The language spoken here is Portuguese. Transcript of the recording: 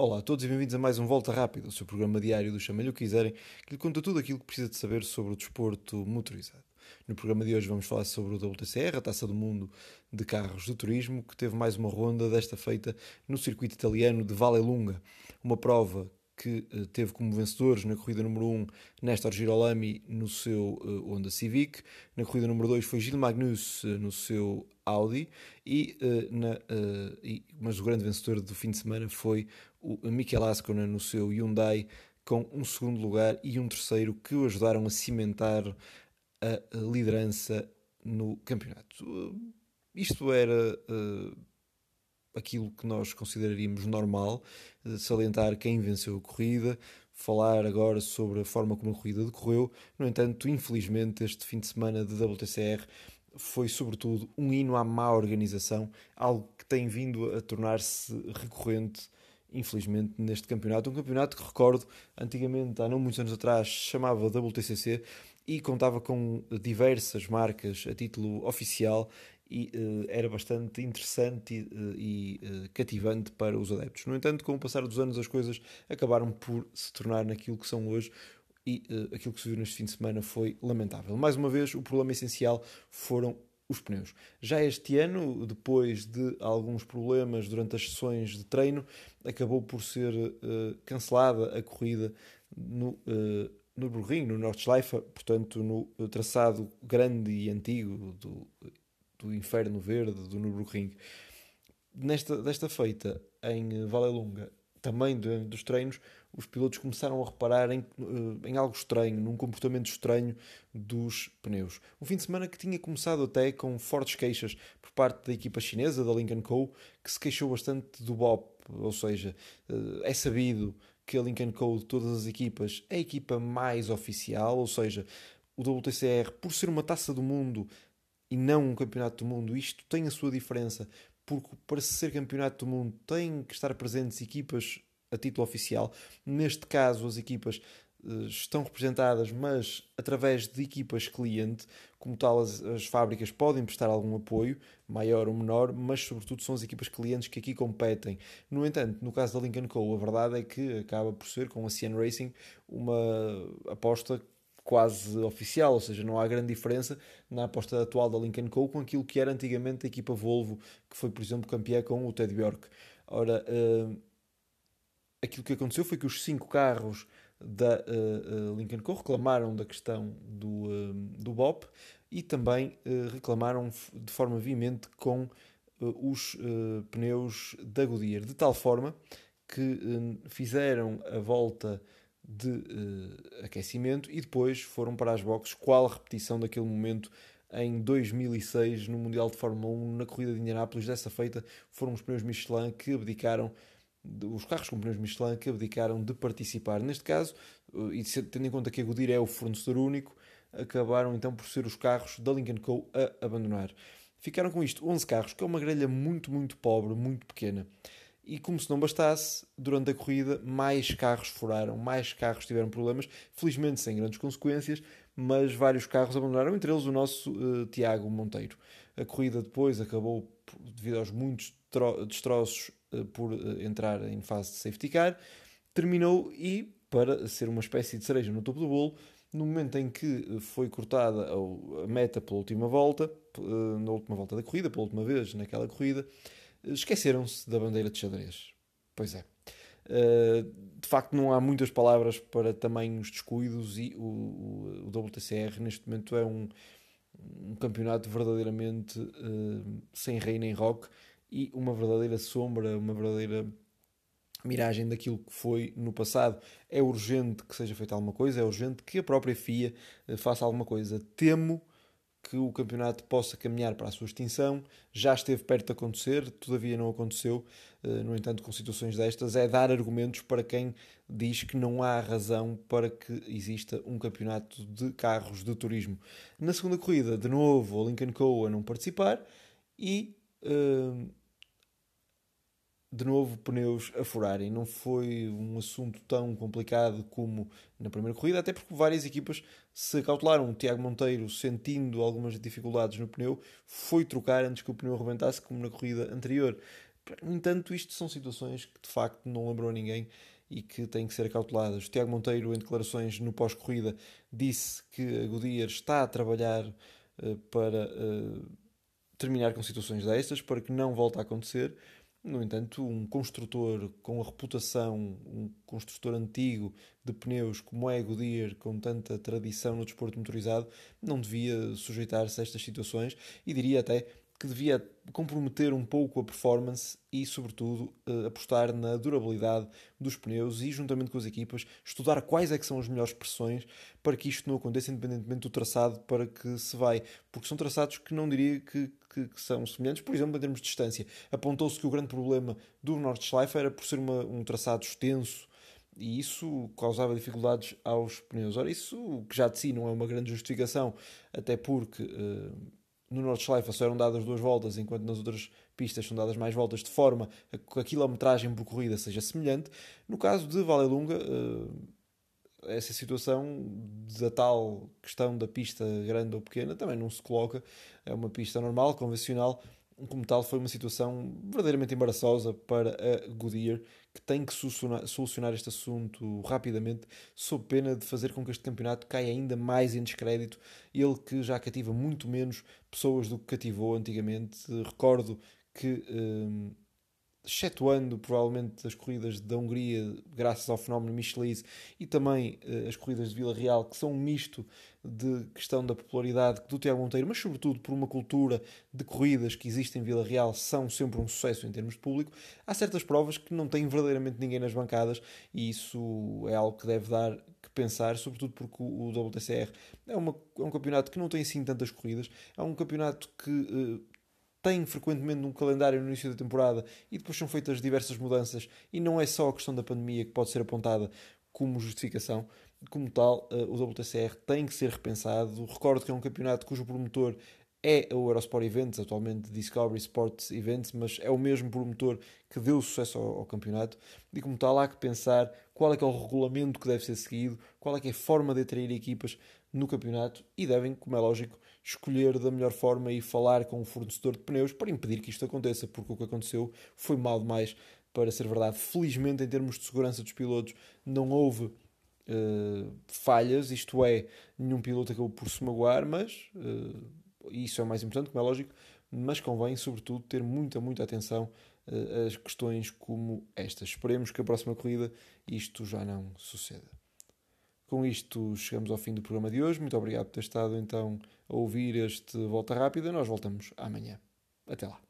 Olá a todos e bem-vindos a mais um Volta Rápida, o seu programa diário do Chama-lhe o que quiserem, que lhe conta tudo aquilo que precisa de saber sobre o desporto motorizado. No programa de hoje vamos falar sobre o WTCR, a Taça do Mundo de Carros de Turismo, que teve mais uma ronda desta feita no circuito italiano de Vallelunga, uma prova que uh, teve como vencedores na corrida número 1 Néstor Girolami no seu uh, Honda Civic, na corrida número 2 foi Gil Magnus uh, no seu Audi, e, na, e, mas o grande vencedor do fim de semana foi o Mikel Ascona no seu Hyundai, com um segundo lugar e um terceiro que o ajudaram a cimentar a liderança no campeonato. Isto era aquilo que nós consideraríamos normal, eh, salientar quem venceu a corrida, falar agora sobre a forma como a corrida decorreu. No entanto, infelizmente, este fim de semana de WTCR foi sobretudo um hino à má organização, algo que tem vindo a tornar-se recorrente, infelizmente, neste campeonato. Um campeonato que recordo, antigamente, há não muitos anos atrás, chamava WTCC e contava com diversas marcas a título oficial e uh, era bastante interessante e, uh, e uh, cativante para os adeptos. No entanto, com o passar dos anos, as coisas acabaram por se tornar naquilo que são hoje e aquilo que se viu neste fim de semana foi lamentável. Mais uma vez, o problema essencial foram os pneus. Já este ano, depois de alguns problemas durante as sessões de treino, acabou por ser cancelada a corrida no no Burrinho, no Nordschleife, portanto no traçado grande e antigo do do Inferno Verde, do Nürburgring. Nesta, desta feita, em Valelunga, também dos treinos, os pilotos começaram a reparar em, eh, em, algo estranho, num comportamento estranho dos pneus. Um fim de semana que tinha começado até com fortes queixas por parte da equipa chinesa, da Lincoln Co., que se queixou bastante do BOP, ou seja, eh, é sabido que a Lincoln Co. de todas as equipas é a equipa mais oficial, ou seja, o WTCR, por ser uma taça do mundo, e não um campeonato do mundo. Isto tem a sua diferença, porque para ser campeonato do mundo tem que estar presentes equipas a título oficial. Neste caso, as equipas uh, estão representadas, mas através de equipas cliente, como tal, as, as, fábricas podem prestar algum apoio, maior ou menor, mas sobretudo são as equipas clientes que aqui competem. No entanto, no caso da Lincoln Co., a verdade é que acaba por ser, com a CN Racing, uma aposta quase oficial, ou seja, não há grande diferença na aposta atual da Lincoln Co com aquilo que era antigamente a equipa Volvo, que foi, por exemplo, campeã com o Ted Bjork. Ora, uh, aquilo que aconteceu foi que os cinco carros da uh, uh, Lincoln Co reclamaram da questão do, do BOP e também reclamaram de forma veemente com os pneus da Goodyear, de tal forma que fizeram a volta de uh, aquecimento e depois foram para as boxes. Qual a repetição daquele momento em 2006 no Mundial de Fórmula 1, na corrida de Indianápolis? Dessa feita foram os pneus Michelin que abdicaram, os carros com pneus Michelin que abdicaram de participar. Neste caso, uh, e tendo em conta que a Goodyear é o fornecedor único, acabaram então por ser os carros da Lincoln Co. a abandonar. Ficaram com isto 11 carros, que é uma grelha muito, muito pobre, muito pequena. E como se não bastasse, durante a corrida mais carros furaram, mais carros tiveram problemas, felizmente sem grandes consequências, mas vários carros abandonaram, entre eles o nosso uh, Tiago Monteiro. A corrida depois acabou, devido aos muitos destroços, uh, por uh, entrar em fase de safety car, terminou e, para ser uma espécie de cereja no topo do bolo, no momento em que foi cortada a meta pela última volta, na última volta da corrida, pela última vez naquela corrida, esqueceram-se da bandeira de xadrez. Pois é. Uh, de facto, não há muitas palavras para tamanhos descuidos e o, o, o WTCR neste momento é um, um campeonato verdadeiramente uh, sem rei nem rock e uma verdadeira sombra, uma verdadeira miragem daquilo que foi no passado. É urgente que seja feita alguma coisa, é urgente que a própria FIA uh, faça alguma coisa. Temo que o campeonato possa caminhar para a sua extinção. Já esteve perto de acontecer, todavia não aconteceu. Eh, no entanto, com situações destas, é dar argumentos para quem diz que não há razão para que exista um campeonato de carros de turismo. Na segunda corrida, de novo, a Lincoln Co. a não participar e uh, de novo pneus a furarem. Não foi um assunto tão complicado como na primeira corrida, até porque várias equipas se cautelaram. O Tiago Monteiro, sentindo algumas dificuldades no pneu, foi trocar antes que o pneu arrebentasse, como na corrida anterior. No entanto, isto são situações que de facto não lembram a ninguém e que têm que ser acauteladas. O Tiago Monteiro, em declarações no pós-corrida, disse que a Goodyear está a trabalhar uh, para uh, terminar com situações destas, para que não volte a acontecer. No entanto, um construtor com a reputação, um construtor antigo de pneus como é Goodyear, com tanta tradição no desporto motorizado, não devia sujeitar-se a estas situações e diria até que devia comprometer um pouco a performance e, sobretudo, eh, apostar na durabilidade dos pneus e, juntamente com as equipas, estudar quais é que são as melhores pressões para que isto não aconteça independentemente do traçado para que se vai. Porque são traçados que não diria que, que, que são semelhantes, por exemplo, em termos de distância. Apontou-se que o grande problema do Nordschleife era por ser uma, um traçado extenso e isso causava dificuldades aos pneus. Ora, isso que já de si não é uma grande justificação, até porque... Uh, no Nordschleife só eram dadas duas voltas, enquanto nas outras pistas são dadas mais voltas, de forma a que a quilometragem percorrida seja semelhante. No caso de Valelunga, eh, essa situação da tal questão da pista grande ou pequena também não se coloca. É uma pista normal, convencional, como tal, foi uma situação verdadeiramente embaraçosa para a Goodyear, que tem que solucionar, este assunto rapidamente, sob pena de fazer com que este campeonato caia ainda mais em descrédito. Ele que já cativa muito menos pessoas do que cativou antigamente. Recordo que. Hum, excetuando provavelmente as corridas da Hungria, graças ao fenómeno Michelis, e também uh, as corridas de Vila Real, que são um misto de questão da popularidade do Tiago Monteiro, mas sobretudo por uma cultura de corridas que existe em Vila Real, são sempre um sucesso em termos de público. Há certas provas que não têm verdadeiramente ninguém nas bancadas, e isso é algo que deve dar que pensar, sobretudo porque o WTCR é, uma, é um campeonato que não tem assim tantas corridas, é um campeonato que uh, tem frequentemente um calendário no início da temporada e depois são feitas diversas mudanças e não é só a questão da pandemia que pode ser apontada como justificação. Como tal, eh, o WTCR tem que ser repensado. Recordo que é um campeonato cujo promotor é o Eurosport Events, atualmente Discovery Sports Events, mas é o mesmo promotor que deu sucesso ao, ao, campeonato. E como tal, há que pensar qual é que é o regulamento que deve ser seguido, qual é que é a forma de atrair equipas no campeonato e devem, como é lógico, escolher da melhor forma e falar com o fornecedor de pneus para impedir que isto aconteça, porque o que aconteceu foi mal demais para ser verdade. Felizmente, em termos de segurança dos pilotos, não houve uh, falhas, isto é, nenhum piloto acabou por se magoar, mas uh, isso é mais importante, como é lógico, mas convém, sobretudo, ter muita, muita atenção às questões como estas. Esperemos que a próxima corrida isto já não suceda. Com isto chegamos ao fim do programa de hoje. Muito obrigado por ter estado então a ouvir este Volta Rápida. Nós voltamos amanhã. Até lá.